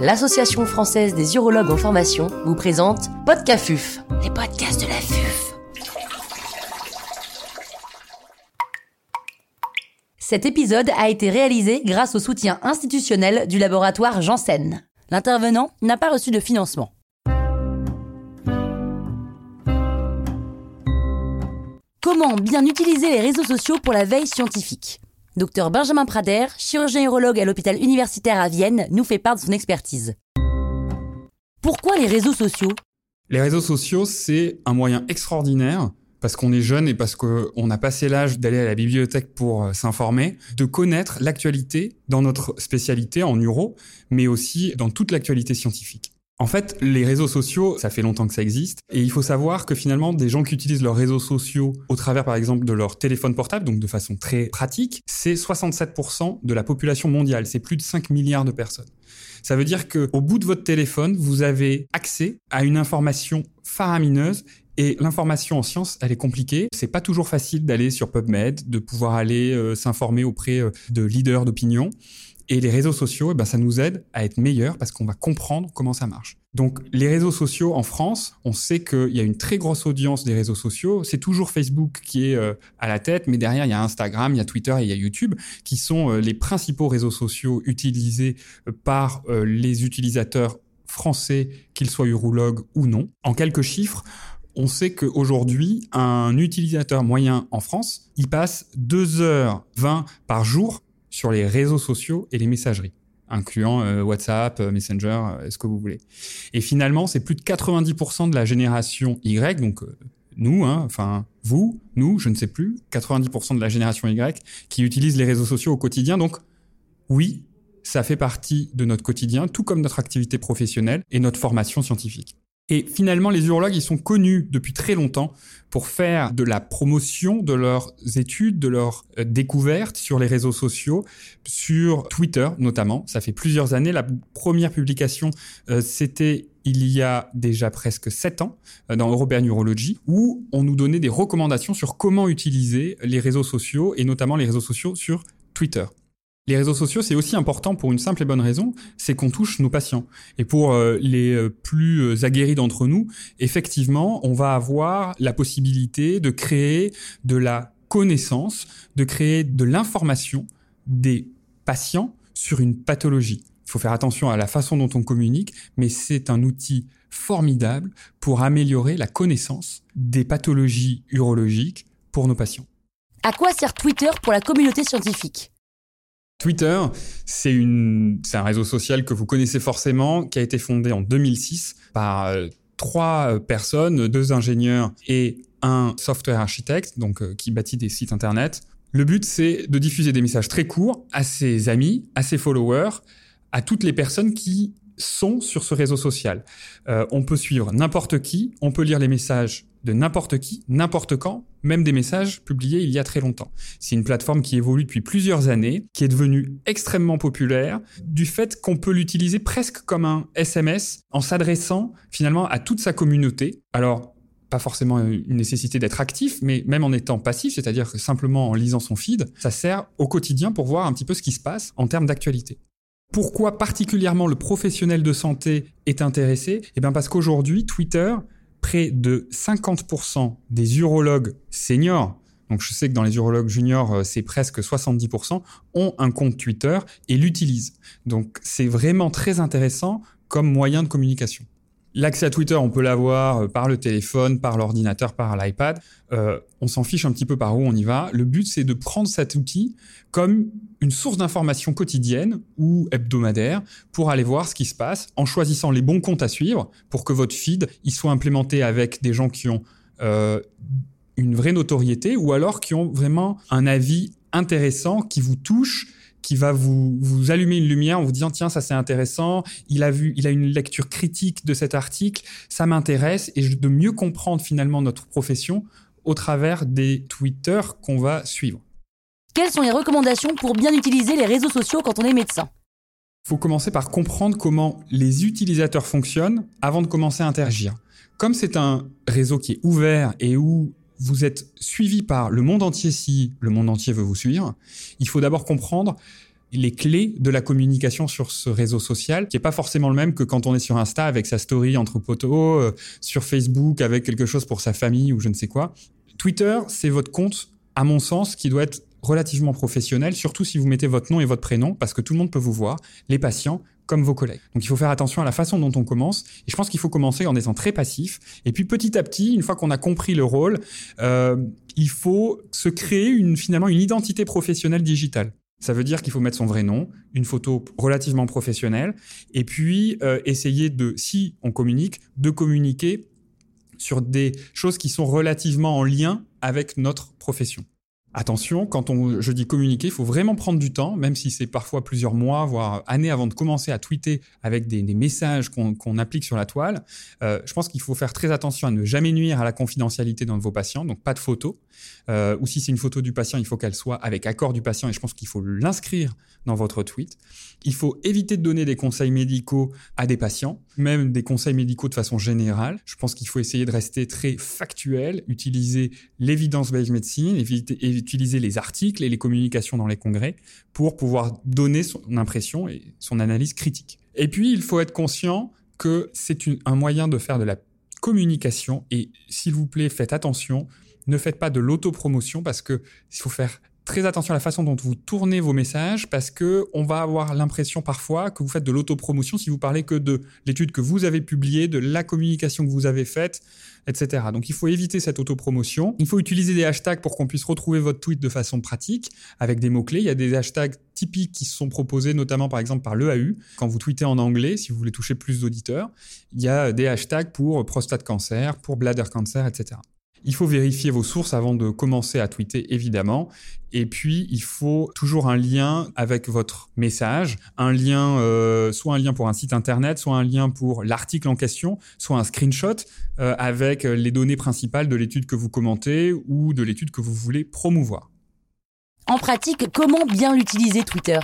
l'Association française des urologues en formation vous présente Podcafuf, les podcasts de la FUF. Cet épisode a été réalisé grâce au soutien institutionnel du laboratoire Janssen. L'intervenant n'a pas reçu de financement. Comment bien utiliser les réseaux sociaux pour la veille scientifique? Docteur Benjamin Prader, chirurgien urologue à l'hôpital universitaire à Vienne, nous fait part de son expertise. Pourquoi les réseaux sociaux? Les réseaux sociaux, c'est un moyen extraordinaire parce qu'on est jeune et parce qu'on a passé l'âge d'aller à la bibliothèque pour euh, s'informer, de connaître l'actualité dans notre spécialité en uro, mais aussi dans toute l'actualité scientifique. En fait, les réseaux sociaux, ça fait longtemps que ça existe, et il faut savoir que finalement, des gens qui utilisent leurs réseaux sociaux au travers, par exemple, de leur téléphone portable, donc de façon très pratique, c'est 67% de la population mondiale, c'est plus de 5 milliards de personnes. Ça veut dire que au bout de votre téléphone, vous avez accès à une information faramineuse et l'information en science, elle est compliquée. C'est pas toujours facile d'aller sur PubMed, de pouvoir aller euh, s'informer auprès euh, de leaders d'opinion. Et les réseaux sociaux, eh ben, ça nous aide à être meilleurs parce qu'on va comprendre comment ça marche. Donc, les réseaux sociaux en France, on sait qu'il y a une très grosse audience des réseaux sociaux. C'est toujours Facebook qui est euh, à la tête, mais derrière, il y a Instagram, il y a Twitter et il y a YouTube, qui sont euh, les principaux réseaux sociaux utilisés euh, par les utilisateurs français, qu'ils soient urologues ou non. En quelques chiffres, on sait qu'aujourd'hui, un utilisateur moyen en France, il passe 2h20 par jour sur les réseaux sociaux et les messageries incluant euh, WhatsApp, euh, Messenger, euh, ce que vous voulez. Et finalement, c'est plus de 90% de la génération Y, donc nous, hein, enfin vous, nous, je ne sais plus, 90% de la génération Y qui utilise les réseaux sociaux au quotidien. Donc oui, ça fait partie de notre quotidien, tout comme notre activité professionnelle et notre formation scientifique. Et finalement, les urologues, ils sont connus depuis très longtemps pour faire de la promotion de leurs études, de leurs euh, découvertes sur les réseaux sociaux, sur Twitter notamment. Ça fait plusieurs années. La première publication, euh, c'était il y a déjà presque sept ans euh, dans European Urology, où on nous donnait des recommandations sur comment utiliser les réseaux sociaux et notamment les réseaux sociaux sur Twitter. Les réseaux sociaux, c'est aussi important pour une simple et bonne raison, c'est qu'on touche nos patients. Et pour euh, les euh, plus euh, aguerris d'entre nous, effectivement, on va avoir la possibilité de créer de la connaissance, de créer de l'information des patients sur une pathologie. Il faut faire attention à la façon dont on communique, mais c'est un outil formidable pour améliorer la connaissance des pathologies urologiques pour nos patients. À quoi sert Twitter pour la communauté scientifique? Twitter, c'est un réseau social que vous connaissez forcément, qui a été fondé en 2006 par euh, trois euh, personnes, deux ingénieurs et un software architecte, donc euh, qui bâtit des sites internet. Le but, c'est de diffuser des messages très courts à ses amis, à ses followers, à toutes les personnes qui sont sur ce réseau social. on peut suivre n'importe qui, on peut lire les messages de n'importe qui, n'importe quand, même des messages publiés il y a très longtemps. C'est une plateforme qui évolue depuis plusieurs années, qui est devenue extrêmement populaire, du fait qu'on peut l'utiliser presque comme un SMS en s'adressant finalement à toute sa communauté. Alors, pas forcément une nécessité d'être actif, mais même en étant passif, c'est-à-dire simplement en lisant son feed, ça sert au quotidien pour voir un petit peu ce qui se passe en termes d'actualité. Pourquoi particulièrement le professionnel de santé est intéressé? Eh bien parce qu'aujourd'hui, Twitter près de 50% des urologues seniors, donc je sais que dans les urologues juniors, euh, c'est presque 70%, ont un compte Twitter et l'utilisent. Donc c'est vraiment très intéressant comme moyen de communication. L'accès à Twitter, on peut l'avoir euh, par le téléphone, par l'ordinateur, par l'iPad. Euh, on s'en fiche un petit peu par où on y va. Le but, c'est de prendre cet outil comme une source d'information quotidienne ou hebdomadaire pour aller voir ce qui se passe en choisissant les bons comptes à suivre pour que votre feed il soit implémenté avec des gens qui ont euh, une vraie notoriété ou alors qui ont vraiment un avis intéressant qui vous touche qui va vous, vous allumer une lumière en vous disant tiens ça c'est intéressant, il a vu, il a une lecture critique de cet article, ça m'intéresse et de mieux comprendre finalement notre profession au travers des Twitter qu'on va suivre. Quelles sont les recommandations pour bien utiliser les réseaux sociaux quand on est médecin? Il faut commencer par comprendre comment les utilisateurs fonctionnent avant de commencer à interagir. Comme c'est un réseau qui est ouvert et où vous êtes suivi par le monde entier si le monde entier veut vous suivre, il faut d'abord comprendre les clés de la communication sur ce réseau social, qui est pas forcément le même que quand on est sur Insta avec sa story entre poteaux, euh, sur Facebook avec quelque chose pour sa famille ou je ne sais quoi. Twitter, c'est votre compte, à mon sens, qui doit être relativement professionnel, surtout si vous mettez votre nom et votre prénom, parce que tout le monde peut vous voir, les patients comme vos collègues. Donc il faut faire attention à la façon dont on commence, et je pense qu'il faut commencer en étant très passif, et puis petit à petit, une fois qu'on a compris le rôle, euh, il faut se créer une, finalement une identité professionnelle digitale. Ça veut dire qu'il faut mettre son vrai nom, une photo relativement professionnelle, et puis euh, essayer de, si on communique, de communiquer sur des choses qui sont relativement en lien avec notre profession. Attention, quand on, je dis communiquer, il faut vraiment prendre du temps, même si c'est parfois plusieurs mois, voire années avant de commencer à tweeter avec des, messages qu'on applique sur la toile. Euh, je pense qu'il faut faire très attention à ne jamais nuire à la confidentialité de vos patients, donc pas de photos. Euh, ou si c'est une photo du patient, il faut qu'elle soit avec accord du patient, et je pense qu'il faut l'inscrire dans votre tweet. Il faut éviter de donner des conseils médicaux à des patients, même des conseils médicaux de façon générale. Je pense qu'il faut essayer de rester très factuel, utiliser l'évidence-based medicine, éviter, éviter utiliser les articles et les communications dans les congrès pour pouvoir donner son impression et son analyse critique. Et puis, il faut être conscient que c'est un moyen de faire de la communication et s'il vous plaît, faites attention, ne faites pas de l'autopromotion parce que il faut faire très attention à la façon dont vous tournez vos messages parce que on va avoir l'impression parfois que vous faites de l'autopromotion si vous parlez que de l'étude que vous avez publiée, de la communication que vous avez faite, etc. Donc il faut éviter cette autopromotion. Il faut utiliser des hashtags pour qu'on puisse retrouver votre tweet de façon pratique avec des mots-clés. Il y a des hashtags typiques qui sont proposés notamment par exemple par l'EAU. Quand vous tweetez en anglais, si vous voulez toucher plus d'auditeurs, il y a des hashtags pour prostate cancer, pour bladder cancer, etc. Il faut vérifier vos sources avant de commencer à tweeter, évidemment. Et puis, il faut toujours un lien avec votre message, un lien, euh, soit un lien pour un site internet, soit un lien pour l'article en question, soit un screenshot euh, avec les données principales de l'étude que vous commentez ou de l'étude que vous voulez promouvoir. En pratique, comment bien l'utiliser Twitter?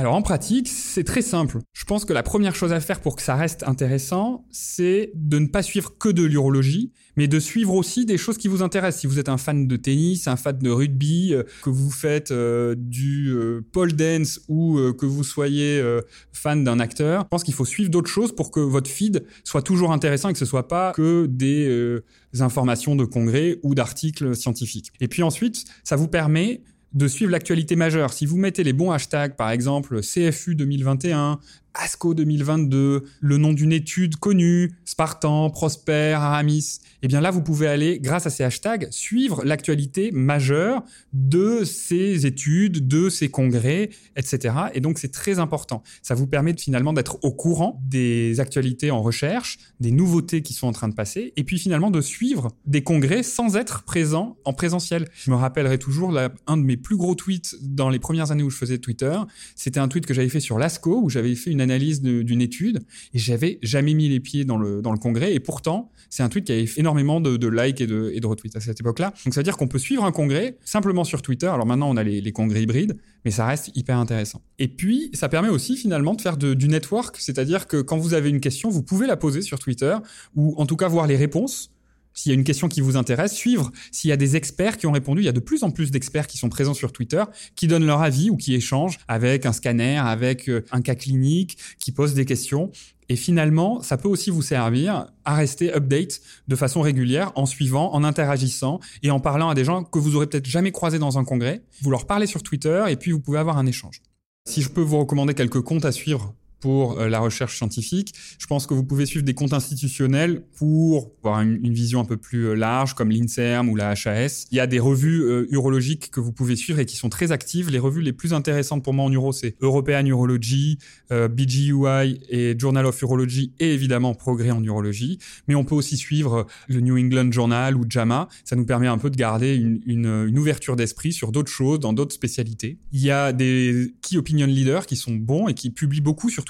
Alors en pratique, c'est très simple. Je pense que la première chose à faire pour que ça reste intéressant, c'est de ne pas suivre que de l'urologie, mais de suivre aussi des choses qui vous intéressent. Si vous êtes un fan de tennis, un fan de rugby, euh, que vous faites euh, du euh, pole dance ou que vous soyez fan d'un acteur, je pense qu'il faut suivre d'autres choses pour que votre feed soit toujours intéressant et que ce soit pas que des informations de congrès ou d'articles scientifiques. Et puis ensuite, ça vous permet de suivre l'actualité majeure. Si vous mettez les bons hashtags, par exemple CFU 2021, ASCO 2022, le nom d'une étude connue, Spartan, Prosper, Aramis, eh bien là, vous pouvez aller, grâce à ces hashtags, suivre l'actualité majeure de ces études, de ces congrès, etc. Et donc, c'est très important. Ça vous permet finalement d'être au courant des actualités en recherche, des nouveautés qui sont en train de passer, et puis finalement de suivre des congrès sans être présent en présentiel. Je me rappellerai toujours un de mes plus gros tweets dans les premières années où je faisais Twitter. C'était un tweet que j'avais fait sur l'ASCO, où j'avais fait une analyse d'une étude et j'avais jamais mis les pieds dans le, dans le congrès. Et pourtant, c'est un tweet qui avait fait énormément de, likes et de, et de retweets à cette époque-là. Donc ça veut dire qu'on peut suivre un congrès simplement sur Twitter. Alors maintenant, on a les, les congrès hybrides, mais ça reste hyper intéressant. Et puis, ça permet aussi finalement de faire du network, c'est-à-dire que quand vous avez une question, vous pouvez la poser sur Twitter ou en tout cas voir les réponses s'il y a une question qui vous intéresse, suivre s'il y a des experts qui ont répondu. Il y a de plus en plus d'experts qui sont présents sur Twitter, qui donnent leur avis ou qui échangent avec un scanner, avec euh, un cas clinique, qui posent des questions. Et finalement, ça peut aussi vous servir à rester update de façon régulière en suivant, en interagissant et en parlant à des gens que vous aurez peut-être jamais croisés dans un congrès. Vous leur parlez sur Twitter et puis vous pouvez avoir un échange. Si je peux vous recommander quelques comptes à suivre pour euh, la recherche scientifique. Je pense que vous pouvez suivre des comptes institutionnels pour avoir une, vision un peu plus euh, large, comme l'INSERM ou la HAS. Il y a des revues euh, urologiques que vous pouvez suivre et qui sont très actives. Les revues les plus intéressantes pour moi en uro, c'est European Urology, BGUI et Journal of Urology et évidemment Progrès en urologie. Mais on peut aussi suivre le New England Journal ou JAMA. Ça nous permet un peu de garder une, une, une ouverture d'esprit sur d'autres choses, dans d'autres spécialités. Il y a des key opinion leaders qui sont bons et qui publient beaucoup sur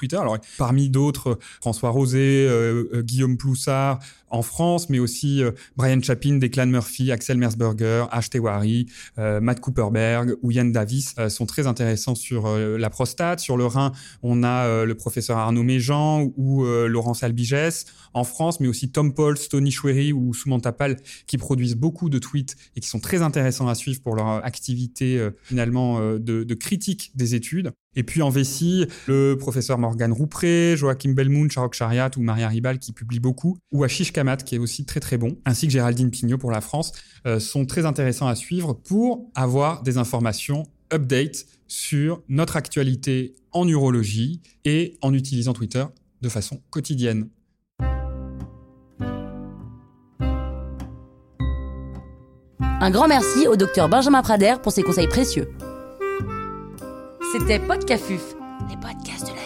Parmi d'autres, François Rosé, euh, euh, Guillaume Ploussard, en France, mais aussi euh, Brian Chapin, Declan Murphy, Axel Mersberger, Ash Tewari, euh, Matt Cooperberg ou Yann Davis euh, sont très intéressants sur la prostate. Sur le rein, on a le professeur Arnaud Méjean ou Laurence Albigès en France, mais aussi Tom Paul, Tony Chouery ou Soumanta Pal qui produisent beaucoup de tweets et qui sont très intéressants à suivre pour leur activité finalement de, de critique des études. Et puis en vessie, le professeur Morgan Roupré, Joachim Belmoun, Charok Chariat ou Maria Ribal qui publient beaucoup, ou Ashish Kamat qui est aussi très très bon, ainsi que Géraldine Pignot pour la France, euh, sont très intéressants à suivre pour avoir des informations update sur notre actualité en urologie et en utilisant Twitter de façon quotidienne. Un grand merci au docteur Benjamin Prader pour ses conseils précieux. C'était Podcafuf, les podcasts de la.